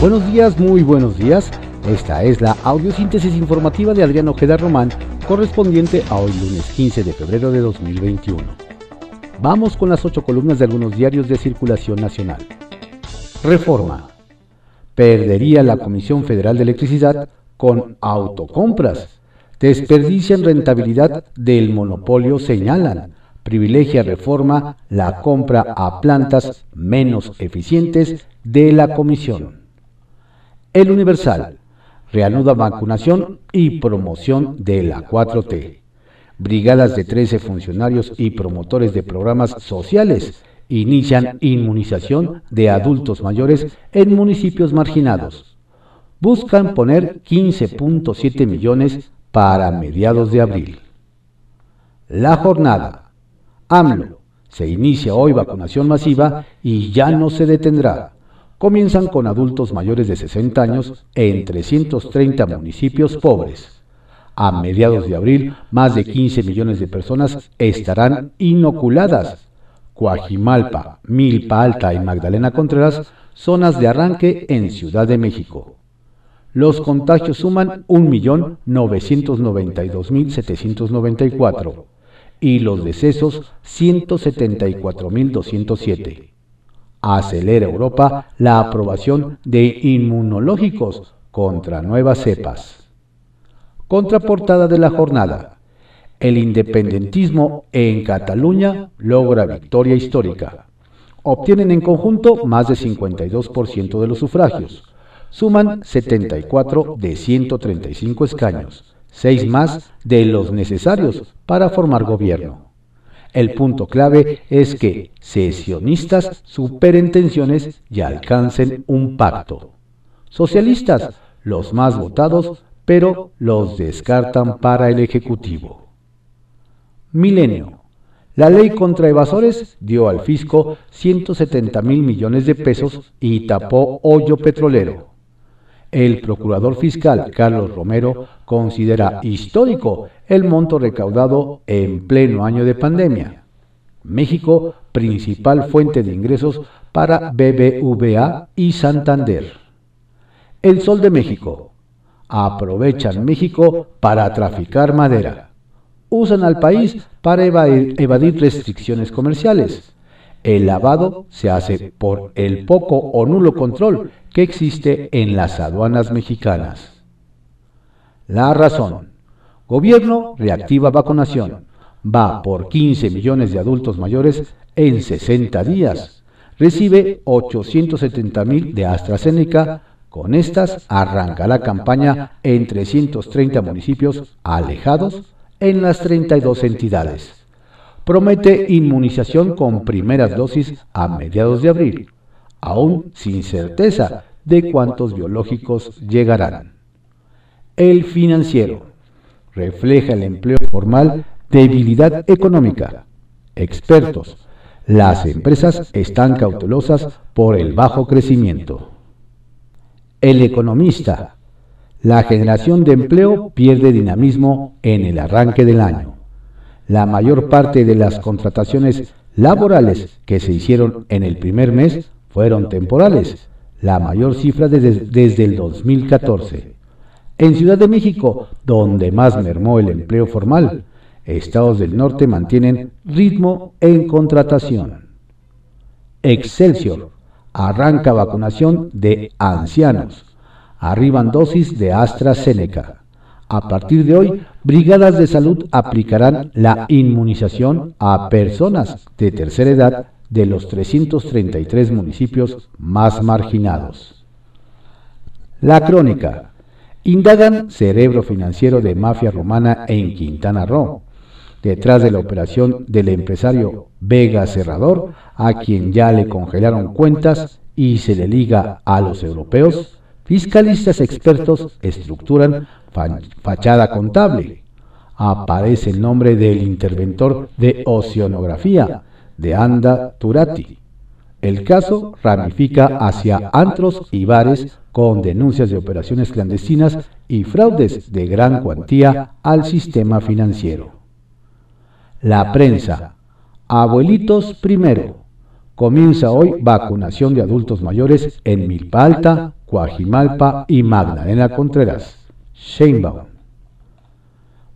Buenos días, muy buenos días. Esta es la audiosíntesis informativa de Adrián Ojeda Román, correspondiente a hoy lunes 15 de febrero de 2021. Vamos con las ocho columnas de algunos diarios de circulación nacional. Reforma. Perdería la Comisión Federal de Electricidad con autocompras. Desperdician rentabilidad del monopolio, señalan. Privilegia reforma la compra a plantas menos eficientes de la Comisión. El Universal. Reanuda vacunación y promoción de la 4T. Brigadas de 13 funcionarios y promotores de programas sociales inician inmunización de adultos mayores en municipios marginados. Buscan poner 15.7 millones para mediados de abril. La jornada. AMLO. Se inicia hoy vacunación masiva y ya no se detendrá. Comienzan con adultos mayores de 60 años en 330 municipios pobres. A mediados de abril, más de 15 millones de personas estarán inoculadas. Coajimalpa, Milpa Alta y Magdalena Contreras, zonas de arranque en Ciudad de México. Los contagios suman 1.992.794 y los decesos 174.207. Acelera Europa la aprobación de inmunológicos contra nuevas cepas. Contraportada de la jornada. El independentismo en Cataluña logra victoria histórica. Obtienen en conjunto más de 52% de los sufragios. Suman 74 de 135 escaños, 6 más de los necesarios para formar gobierno. El punto clave es que sesionistas superen tensiones y alcancen un pacto. Socialistas, los más votados, pero los descartan para el Ejecutivo. Milenio. La ley contra evasores dio al fisco 170 mil millones de pesos y tapó hoyo petrolero. El procurador fiscal Carlos Romero considera histórico el monto recaudado en pleno año de pandemia. México, principal fuente de ingresos para BBVA y Santander. El Sol de México. Aprovechan México para traficar madera. Usan al país para evadir, restricciones comerciales. El lavado se hace por el poco o nulo control que existe en las aduanas mexicanas. La razón. Gobierno reactiva vacunación. Va por 15 millones de adultos mayores en 60 días. Recibe 870 mil de AstraZeneca. Con estas arranca la campaña en 330 municipios alejados en las 32 entidades. Promete inmunización con primeras dosis a mediados de abril aún sin certeza de cuántos biológicos llegarán. El financiero refleja el empleo formal, debilidad económica. Expertos, las empresas están cautelosas por el bajo crecimiento. El economista, la generación de empleo pierde dinamismo en el arranque del año. La mayor parte de las contrataciones laborales que se hicieron en el primer mes fueron temporales, la mayor cifra desde, el 2014. En Ciudad de México, donde más mermó el empleo formal, estados del norte mantienen ritmo en contratación. Excelsior arranca vacunación de ancianos. Arriban dosis de AstraZeneca. A partir de hoy, brigadas de salud aplicarán la inmunización a personas de tercera edad de los 333 municipios más marginados. La crónica. Indagan cerebro financiero de mafia romana en Quintana Roo. Detrás de la operación del empresario Vega Cerrador, a quien ya le congelaron cuentas y se le liga a los europeos, fiscalistas expertos estructuran fachada contable. Aparece el nombre del interventor de oceanografía, de Anda Turati. El caso ramifica hacia antros y bares con denuncias de operaciones clandestinas y fraudes de gran cuantía al sistema financiero. La prensa. Abuelitos primero. comienza hoy vacunación de adultos mayores en Milpa Alta, Coajimalpa y Magdalena Contreras. Sheinbaum.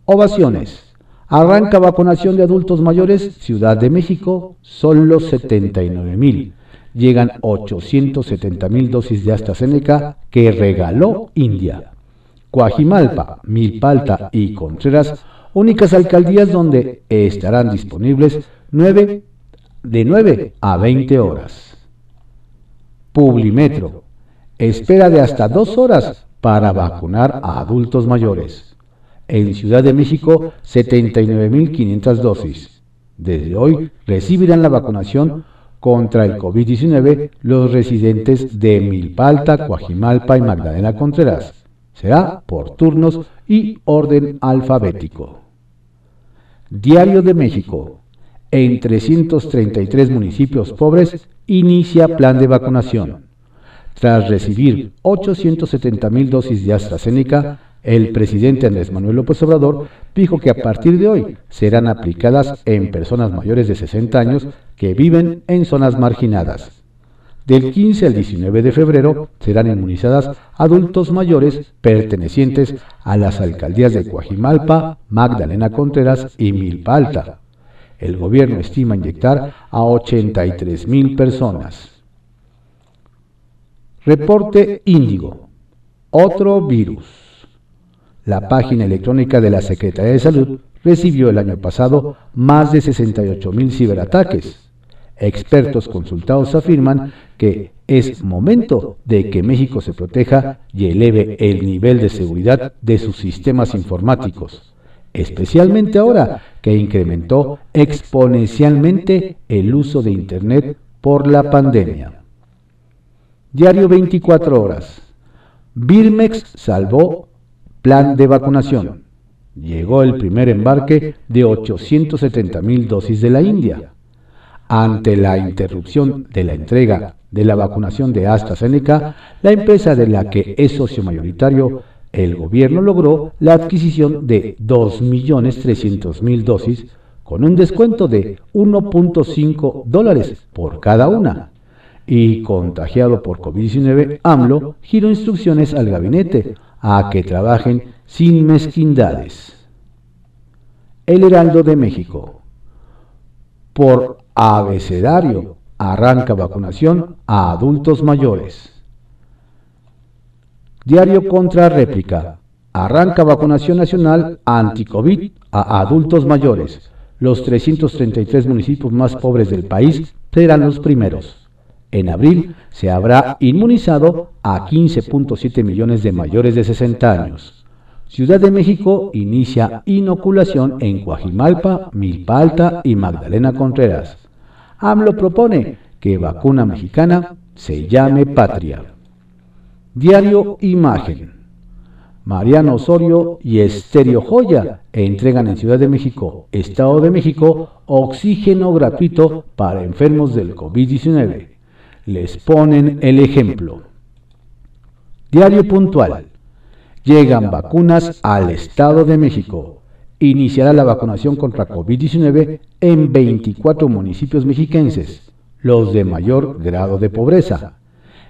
Ovaciones. Arranca vacunación de adultos mayores, Ciudad de México, solo 79 mil. Llegan 870 mil dosis de AstraZeneca que regaló India. Coajimalpa, Milpalta y Contreras, únicas alcaldías donde estarán disponibles 9, de 9 a 20 horas. Publimetro, espera de hasta dos horas para vacunar a adultos mayores. En Ciudad de México, 79.500 dosis. Desde hoy recibirán la vacunación contra el COVID-19 los residentes de Milpalta, Coajimalpa y Magdalena Contreras. Será por turnos y orden alfabético. Diario de México. En 333 municipios pobres inicia plan de vacunación. Tras recibir 870.000 dosis de AstraZeneca, el presidente Andrés Manuel López Obrador dijo que a partir de hoy serán aplicadas en personas mayores de 60 años que viven en zonas marginadas. Del 15 al 19 de febrero serán inmunizadas adultos mayores pertenecientes a las alcaldías de Coajimalpa, Magdalena Contreras y Milpa Alta. El gobierno estima inyectar a 83 mil personas. Reporte Índigo. Otro virus. La página electrónica de la Secretaría de Salud recibió el año pasado más de 68 mil ciberataques. Expertos consultados afirman que es momento de que México se proteja y eleve el nivel de seguridad de sus sistemas informáticos, especialmente ahora que incrementó exponencialmente el uso de Internet por la pandemia. Diario 24 horas. Birmex salvó Plan de vacunación. Llegó el primer embarque de 870 mil dosis de la India. Ante la interrupción de la entrega de la vacunación de AstraZeneca, la empresa de la que es socio mayoritario, el gobierno logró la adquisición de 2.300.000 dosis con un descuento de 1.5 dólares por cada una. Y contagiado por COVID-19, AMLO giró instrucciones al gabinete a que trabajen sin mezquindades. El Heraldo de México. Por abecedario arranca vacunación a adultos mayores. Diario contra réplica. Arranca vacunación nacional anti-COVID a adultos mayores. Los 333 municipios más pobres del país serán los primeros. En abril se habrá inmunizado a 15.7 millones de mayores de 60 años. Ciudad de México inicia inoculación en Coajimalpa, Milpa Alta y Magdalena Contreras. AMLO propone que vacuna mexicana se llame Patria. Diario Imagen. Mariano Osorio y Estéreo Joya entregan en Ciudad de México, Estado de México, oxígeno gratuito para enfermos del COVID-19 les ponen el ejemplo. Diario puntual. Llegan vacunas al Estado de México. Iniciará la vacunación contra COVID-19 en 24 municipios mexiquenses, los de mayor grado de pobreza.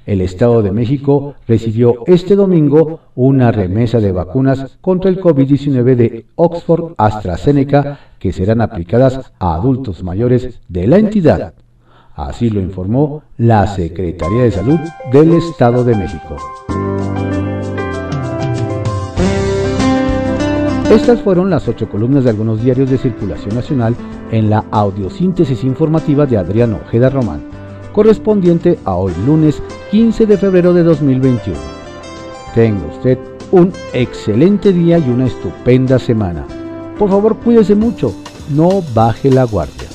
El Estado de México recibió este domingo una remesa de vacunas contra el COVID-19 de Oxford AstraZeneca que serán aplicadas a adultos mayores de la entidad. Así lo informó la Secretaría de Salud del Estado de México. Estas fueron las ocho columnas de algunos diarios de circulación nacional en la audiosíntesis informativa de Adriano Ojeda Román, correspondiente a hoy lunes 15 de febrero de 2021. Tenga usted un excelente día y una estupenda semana. Por favor, cuídese mucho, no baje la guardia.